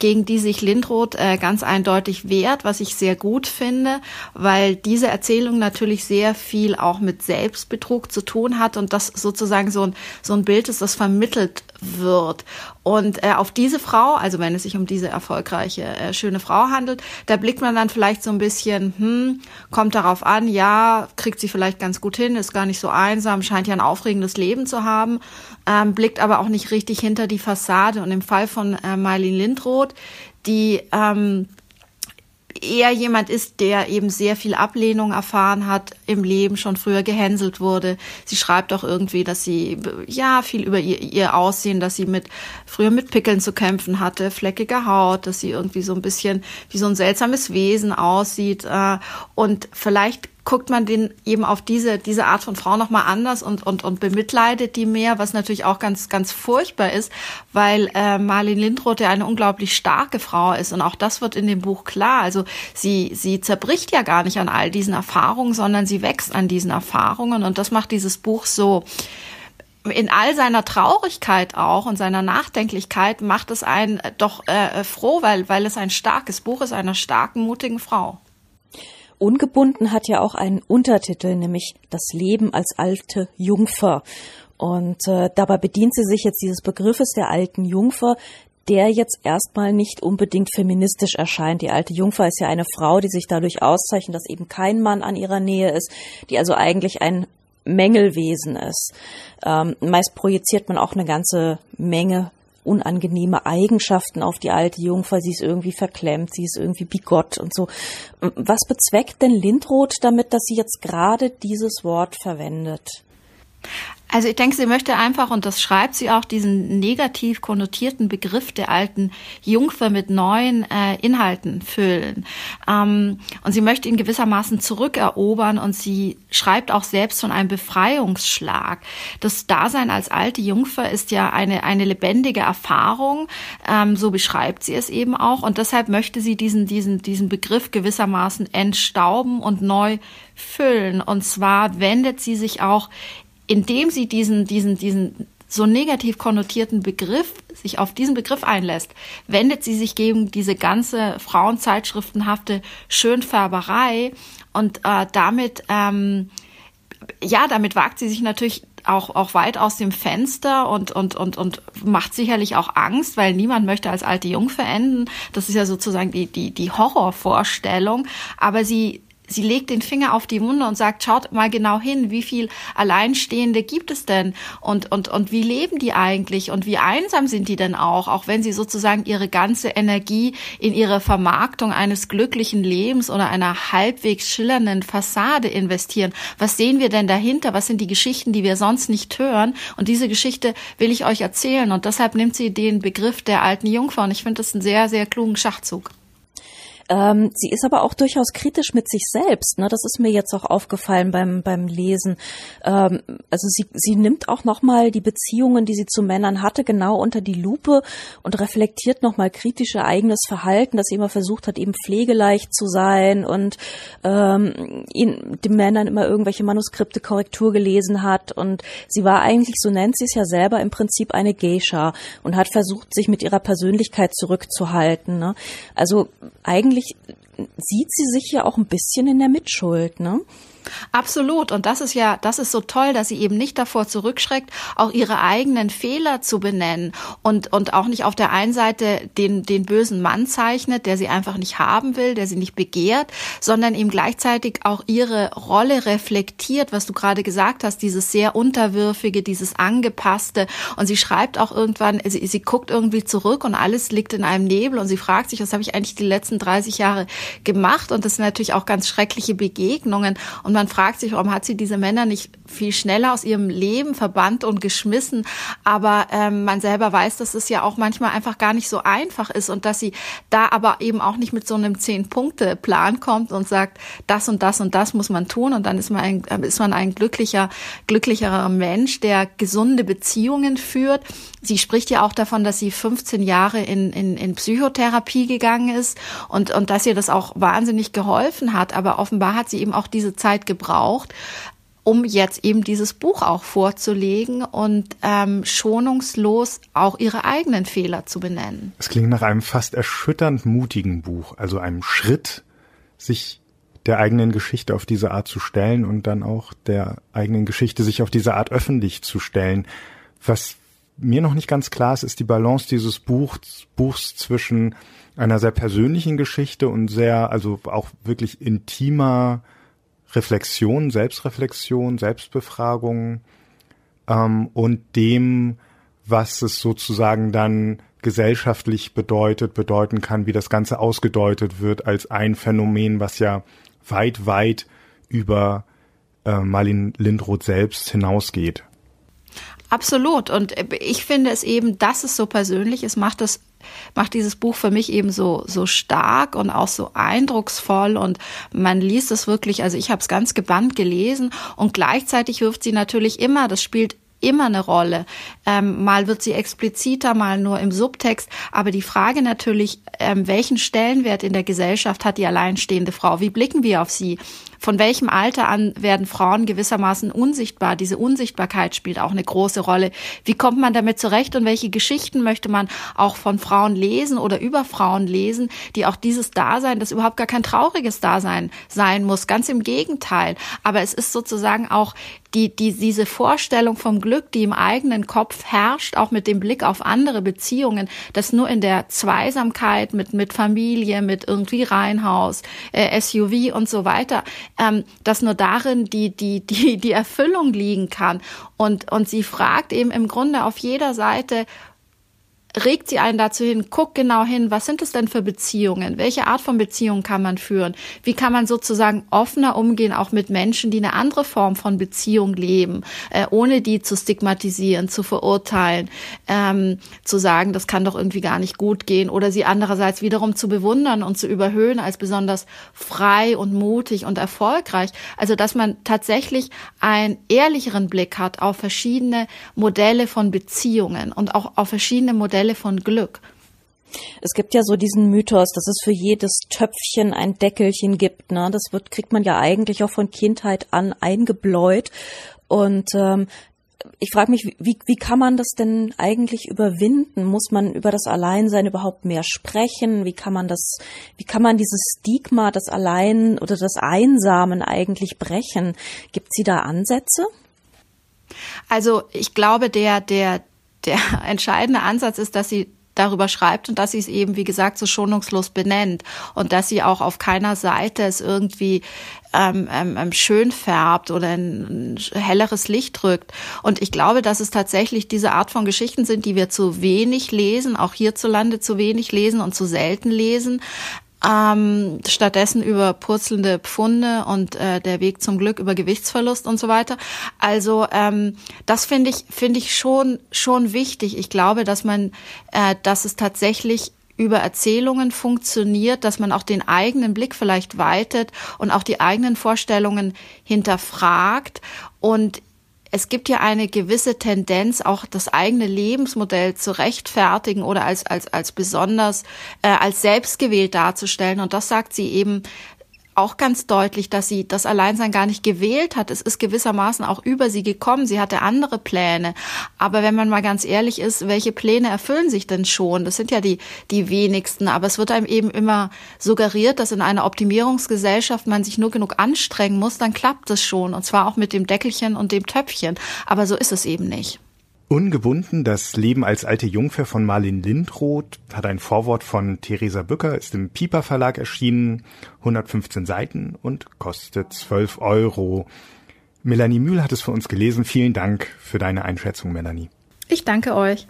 gegen die sich Lindroth äh, ganz eindeutig wehrt, was ich sehr gut finde, weil diese Erzählung natürlich sehr viel auch mit Selbstbetrug zu tun hat und das sozusagen so ein, so ein Bild ist, das vermittelt wird. Und äh, auf diese Frau, also wenn es sich um diese erfolgreiche, äh, schöne Frau handelt, da blickt man dann vielleicht so ein bisschen, hm, kommt darauf an, ja, kriegt sie vielleicht ganz gut hin, ist gar nicht so einsam, scheint ja ein aufregendes Leben zu haben, ähm, blickt aber auch nicht richtig hinter die Fassade. Und im Fall von äh, Marlene Lindroth, die ähm, eher jemand ist, der eben sehr viel Ablehnung erfahren hat im Leben, schon früher gehänselt wurde. Sie schreibt auch irgendwie, dass sie ja viel über ihr, ihr Aussehen, dass sie mit früher mit Pickeln zu kämpfen hatte, fleckige Haut, dass sie irgendwie so ein bisschen wie so ein seltsames Wesen aussieht äh, und vielleicht guckt man den eben auf diese, diese Art von Frau nochmal anders und, und, und bemitleidet die mehr, was natürlich auch ganz, ganz furchtbar ist, weil äh, Marlene Lindroth ja eine unglaublich starke Frau ist und auch das wird in dem Buch klar. Also sie, sie zerbricht ja gar nicht an all diesen Erfahrungen, sondern sie wächst an diesen Erfahrungen und das macht dieses Buch so, in all seiner Traurigkeit auch und seiner Nachdenklichkeit macht es einen doch äh, froh, weil, weil es ein starkes Buch ist einer starken, mutigen Frau. Ungebunden hat ja auch einen Untertitel, nämlich Das Leben als alte Jungfer. Und äh, dabei bedient sie sich jetzt dieses Begriffes der alten Jungfer, der jetzt erstmal nicht unbedingt feministisch erscheint. Die alte Jungfer ist ja eine Frau, die sich dadurch auszeichnet, dass eben kein Mann an ihrer Nähe ist, die also eigentlich ein Mängelwesen ist. Ähm, meist projiziert man auch eine ganze Menge unangenehme Eigenschaften auf die alte Jungfer. Sie ist irgendwie verklemmt, sie ist irgendwie bigott und so. Was bezweckt denn Lindroth damit, dass sie jetzt gerade dieses Wort verwendet? Also ich denke, sie möchte einfach, und das schreibt sie auch, diesen negativ konnotierten Begriff der alten Jungfer mit neuen äh, Inhalten füllen. Ähm, und sie möchte ihn gewissermaßen zurückerobern und sie schreibt auch selbst von einem Befreiungsschlag. Das Dasein als alte Jungfer ist ja eine, eine lebendige Erfahrung, ähm, so beschreibt sie es eben auch. Und deshalb möchte sie diesen, diesen, diesen Begriff gewissermaßen entstauben und neu füllen. Und zwar wendet sie sich auch indem sie diesen, diesen, diesen so negativ konnotierten Begriff, sich auf diesen Begriff einlässt, wendet sie sich gegen diese ganze Frauenzeitschriftenhafte Schönfärberei und äh, damit, ähm, ja, damit wagt sie sich natürlich auch, auch weit aus dem Fenster und, und, und, und macht sicherlich auch Angst, weil niemand möchte als alte Jungfer enden. Das ist ja sozusagen die, die, die Horrorvorstellung. Aber sie, sie legt den Finger auf die Wunde und sagt, schaut mal genau hin, wie viel Alleinstehende gibt es denn und, und, und wie leben die eigentlich und wie einsam sind die denn auch, auch wenn sie sozusagen ihre ganze Energie in ihre Vermarktung eines glücklichen Lebens oder einer halbwegs schillernden Fassade investieren. Was sehen wir denn dahinter? Was sind die Geschichten, die wir sonst nicht hören? Und diese Geschichte will ich euch erzählen und deshalb nimmt sie den Begriff der alten Jungfrau und ich finde das einen sehr, sehr klugen Schachzug. Ähm, sie ist aber auch durchaus kritisch mit sich selbst. Ne? Das ist mir jetzt auch aufgefallen beim beim Lesen. Ähm, also sie sie nimmt auch noch mal die Beziehungen, die sie zu Männern hatte, genau unter die Lupe und reflektiert noch mal kritisch ihr eigenes Verhalten, dass sie immer versucht hat, eben pflegeleicht zu sein und ähm, ihn, den Männern immer irgendwelche Manuskripte Korrektur gelesen hat. Und sie war eigentlich, so nennt sie es ja selber, im Prinzip eine Geisha und hat versucht, sich mit ihrer Persönlichkeit zurückzuhalten. Ne? Also eigentlich eigentlich sieht sie sich ja auch ein bisschen in der Mitschuld, ne? Absolut. Und das ist ja, das ist so toll, dass sie eben nicht davor zurückschreckt, auch ihre eigenen Fehler zu benennen und, und auch nicht auf der einen Seite den, den bösen Mann zeichnet, der sie einfach nicht haben will, der sie nicht begehrt, sondern eben gleichzeitig auch ihre Rolle reflektiert, was du gerade gesagt hast, dieses sehr unterwürfige, dieses angepasste. Und sie schreibt auch irgendwann, sie, sie guckt irgendwie zurück und alles liegt in einem Nebel und sie fragt sich, was habe ich eigentlich die letzten 30 Jahre gemacht? Und das sind natürlich auch ganz schreckliche Begegnungen. Und und man fragt sich, warum hat sie diese Männer nicht viel schneller aus ihrem Leben verbannt und geschmissen? Aber ähm, man selber weiß, dass es ja auch manchmal einfach gar nicht so einfach ist und dass sie da aber eben auch nicht mit so einem Zehn-Punkte-Plan kommt und sagt, das und das und das muss man tun und dann ist man ein, ist man ein glücklicher, glücklicherer Mensch, der gesunde Beziehungen führt. Sie spricht ja auch davon, dass sie 15 Jahre in, in, in Psychotherapie gegangen ist und, und dass ihr das auch wahnsinnig geholfen hat. Aber offenbar hat sie eben auch diese Zeit gebraucht, um jetzt eben dieses Buch auch vorzulegen und ähm, schonungslos auch ihre eigenen Fehler zu benennen. Es klingt nach einem fast erschütternd mutigen Buch, also einem Schritt, sich der eigenen Geschichte auf diese Art zu stellen und dann auch der eigenen Geschichte sich auf diese Art öffentlich zu stellen. Was mir noch nicht ganz klar ist, ist die Balance dieses Buchs, Buchs zwischen einer sehr persönlichen Geschichte und sehr, also auch wirklich intimer Reflexion, Selbstreflexion, Selbstbefragung ähm, und dem, was es sozusagen dann gesellschaftlich bedeutet, bedeuten kann, wie das Ganze ausgedeutet wird als ein Phänomen, was ja weit, weit über äh, Marlin Lindroth selbst hinausgeht. Absolut. Und ich finde es eben, dass es so persönlich ist, macht es macht dieses Buch für mich eben so so stark und auch so eindrucksvoll und man liest es wirklich, also ich habe es ganz gebannt gelesen und gleichzeitig wirft sie natürlich immer, das spielt immer eine Rolle. Ähm, mal wird sie expliziter, mal nur im Subtext. Aber die Frage natürlich, ähm, welchen Stellenwert in der Gesellschaft hat die alleinstehende Frau? Wie blicken wir auf sie? Von welchem Alter an werden Frauen gewissermaßen unsichtbar? Diese Unsichtbarkeit spielt auch eine große Rolle. Wie kommt man damit zurecht und welche Geschichten möchte man auch von Frauen lesen oder über Frauen lesen, die auch dieses Dasein, das überhaupt gar kein trauriges Dasein sein muss, ganz im Gegenteil. Aber es ist sozusagen auch die, die, diese Vorstellung vom Glück, die im eigenen Kopf herrscht, auch mit dem Blick auf andere Beziehungen, das nur in der Zweisamkeit mit, mit Familie, mit irgendwie Reihenhaus, äh, SUV und so weiter, ähm, dass nur darin die, die, die, die Erfüllung liegen kann. Und, und sie fragt eben im Grunde auf jeder Seite, regt sie einen dazu hin, guck genau hin, was sind es denn für Beziehungen? Welche Art von Beziehungen kann man führen? Wie kann man sozusagen offener umgehen, auch mit Menschen, die eine andere Form von Beziehung leben, äh, ohne die zu stigmatisieren, zu verurteilen, ähm, zu sagen, das kann doch irgendwie gar nicht gut gehen oder sie andererseits wiederum zu bewundern und zu überhöhen als besonders frei und mutig und erfolgreich. Also, dass man tatsächlich einen ehrlicheren Blick hat auf verschiedene Modelle von Beziehungen und auch auf verschiedene Modelle Quelle von Glück. Es gibt ja so diesen Mythos, dass es für jedes Töpfchen ein Deckelchen gibt. Ne? Das wird, kriegt man ja eigentlich auch von Kindheit an eingebläut. Und ähm, ich frage mich, wie, wie kann man das denn eigentlich überwinden? Muss man über das Alleinsein überhaupt mehr sprechen? Wie kann man das, wie kann man dieses Stigma des Allein oder des Einsamen eigentlich brechen? Gibt sie da Ansätze? Also ich glaube, der, der, der entscheidende Ansatz ist, dass sie darüber schreibt und dass sie es eben, wie gesagt, so schonungslos benennt und dass sie auch auf keiner Seite es irgendwie ähm, ähm, ähm schön färbt oder ein, ein helleres Licht drückt. Und ich glaube, dass es tatsächlich diese Art von Geschichten sind, die wir zu wenig lesen, auch hierzulande zu wenig lesen und zu selten lesen ähm, stattdessen über purzelnde Pfunde und äh, der Weg zum Glück über Gewichtsverlust und so weiter. Also ähm, das finde ich finde ich schon schon wichtig. Ich glaube, dass man, äh, dass es tatsächlich über Erzählungen funktioniert, dass man auch den eigenen Blick vielleicht weitet und auch die eigenen Vorstellungen hinterfragt und es gibt ja eine gewisse Tendenz, auch das eigene Lebensmodell zu rechtfertigen oder als, als, als besonders, äh, als selbstgewählt darzustellen. Und das sagt sie eben auch ganz deutlich, dass sie das Alleinsein gar nicht gewählt hat. Es ist gewissermaßen auch über sie gekommen. Sie hatte andere Pläne. Aber wenn man mal ganz ehrlich ist, welche Pläne erfüllen sich denn schon? Das sind ja die, die wenigsten. Aber es wird einem eben immer suggeriert, dass in einer Optimierungsgesellschaft man sich nur genug anstrengen muss, dann klappt es schon. Und zwar auch mit dem Deckelchen und dem Töpfchen. Aber so ist es eben nicht. Ungebunden, das Leben als alte Jungfer von Marlin Lindroth hat ein Vorwort von Theresa Bücker, ist im Pieper Verlag erschienen, 115 Seiten und kostet 12 Euro. Melanie Mühl hat es für uns gelesen. Vielen Dank für deine Einschätzung, Melanie. Ich danke euch.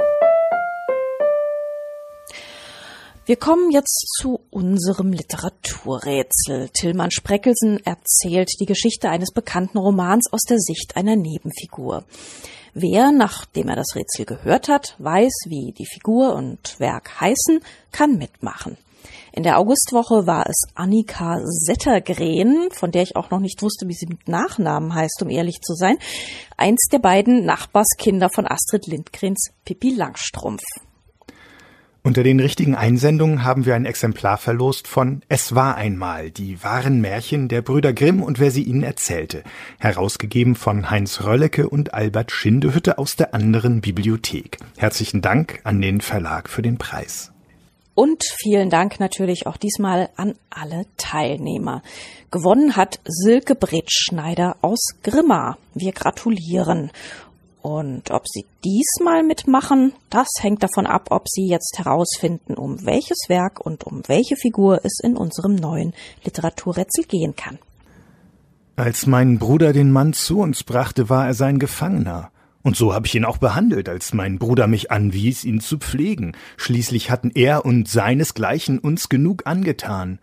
Wir kommen jetzt zu unserem Literaturrätsel. Tillmann Spreckelsen erzählt die Geschichte eines bekannten Romans aus der Sicht einer Nebenfigur. Wer, nachdem er das Rätsel gehört hat, weiß, wie die Figur und Werk heißen, kann mitmachen. In der Augustwoche war es Annika Settergren, von der ich auch noch nicht wusste, wie sie mit Nachnamen heißt, um ehrlich zu sein. Eins der beiden Nachbarskinder von Astrid Lindgrens Pippi Langstrumpf. Unter den richtigen Einsendungen haben wir ein Exemplar verlost von Es war einmal, die wahren Märchen der Brüder Grimm und wer sie ihnen erzählte, herausgegeben von Heinz Röllecke und Albert Schindehütte aus der anderen Bibliothek. Herzlichen Dank an den Verlag für den Preis. Und vielen Dank natürlich auch diesmal an alle Teilnehmer. Gewonnen hat Silke Bretschneider aus Grimma. Wir gratulieren. Und ob Sie diesmal mitmachen, das hängt davon ab, ob Sie jetzt herausfinden, um welches Werk und um welche Figur es in unserem neuen Literaturrätsel gehen kann. Als mein Bruder den Mann zu uns brachte, war er sein Gefangener. Und so habe ich ihn auch behandelt, als mein Bruder mich anwies, ihn zu pflegen. Schließlich hatten er und seinesgleichen uns genug angetan.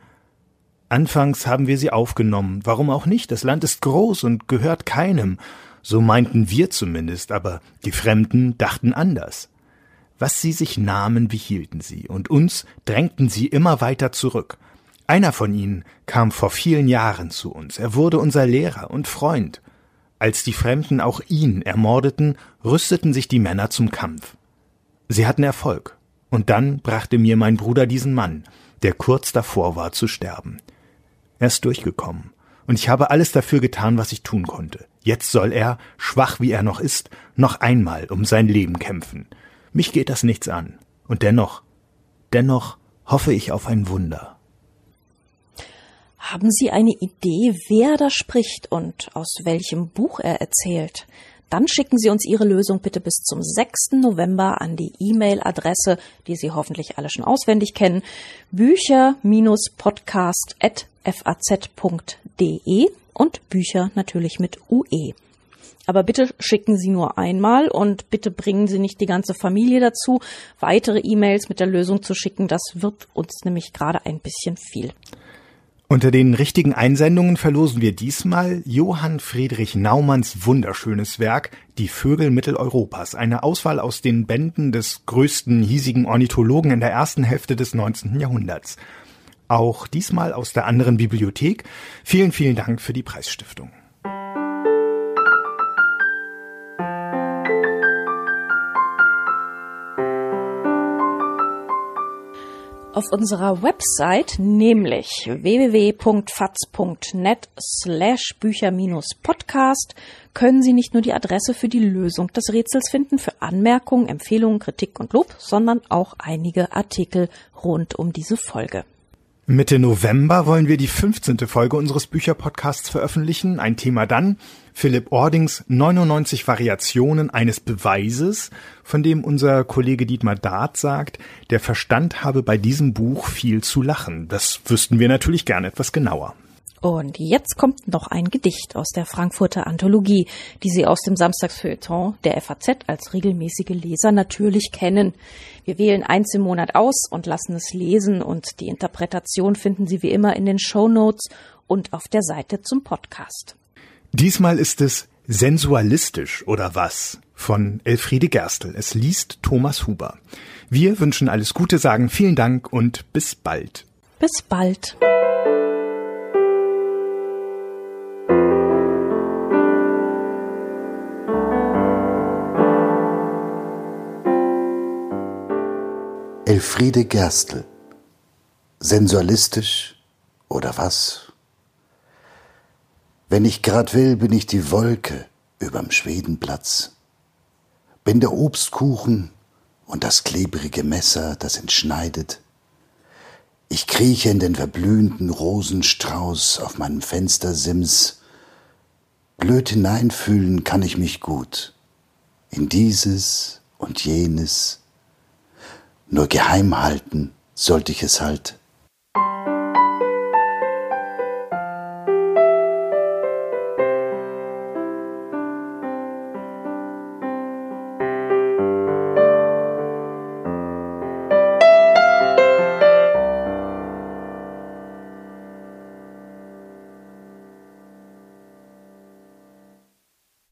Anfangs haben wir sie aufgenommen. Warum auch nicht? Das Land ist groß und gehört keinem. So meinten wir zumindest, aber die Fremden dachten anders. Was sie sich nahmen, behielten sie, und uns drängten sie immer weiter zurück. Einer von ihnen kam vor vielen Jahren zu uns, er wurde unser Lehrer und Freund. Als die Fremden auch ihn ermordeten, rüsteten sich die Männer zum Kampf. Sie hatten Erfolg, und dann brachte mir mein Bruder diesen Mann, der kurz davor war zu sterben. Er ist durchgekommen, und ich habe alles dafür getan, was ich tun konnte. Jetzt soll er, schwach wie er noch ist, noch einmal um sein Leben kämpfen. Mich geht das nichts an. Und dennoch, dennoch hoffe ich auf ein Wunder. Haben Sie eine Idee, wer da spricht und aus welchem Buch er erzählt? Dann schicken Sie uns Ihre Lösung bitte bis zum 6. November an die E-Mail-Adresse, die Sie hoffentlich alle schon auswendig kennen, bücher-podcast.faz.de und Bücher natürlich mit UE. Aber bitte schicken Sie nur einmal und bitte bringen Sie nicht die ganze Familie dazu, weitere E-Mails mit der Lösung zu schicken. Das wird uns nämlich gerade ein bisschen viel. Unter den richtigen Einsendungen verlosen wir diesmal Johann Friedrich Naumanns wunderschönes Werk Die Vögel Mitteleuropas, eine Auswahl aus den Bänden des größten hiesigen Ornithologen in der ersten Hälfte des 19. Jahrhunderts. Auch diesmal aus der anderen Bibliothek. Vielen, vielen Dank für die Preisstiftung. auf unserer Website, nämlich www.faz.net slash Bücher-Podcast, können Sie nicht nur die Adresse für die Lösung des Rätsels finden, für Anmerkungen, Empfehlungen, Kritik und Lob, sondern auch einige Artikel rund um diese Folge. Mitte November wollen wir die 15. Folge unseres Bücherpodcasts veröffentlichen. Ein Thema dann Philipp Ordings 99 Variationen eines Beweises, von dem unser Kollege Dietmar Dart sagt, der Verstand habe bei diesem Buch viel zu lachen. Das wüssten wir natürlich gerne etwas genauer. Und jetzt kommt noch ein Gedicht aus der Frankfurter Anthologie, die Sie aus dem Samstagsfeuilleton der FAZ als regelmäßige Leser natürlich kennen. Wir wählen eins im Monat aus und lassen es lesen und die Interpretation finden Sie wie immer in den Show Notes und auf der Seite zum Podcast. Diesmal ist es Sensualistisch oder was von Elfriede Gerstl. Es liest Thomas Huber. Wir wünschen alles Gute, sagen vielen Dank und bis bald. Bis bald. Elfriede Gerstl. Sensualistisch oder was? Wenn ich grad will, bin ich die Wolke überm Schwedenplatz. Bin der Obstkuchen und das klebrige Messer, das entschneidet. Ich krieche in den verblühenden Rosenstrauß auf meinem Fenstersims. Blöd hineinfühlen kann ich mich gut in dieses und jenes nur geheim halten sollte ich es halt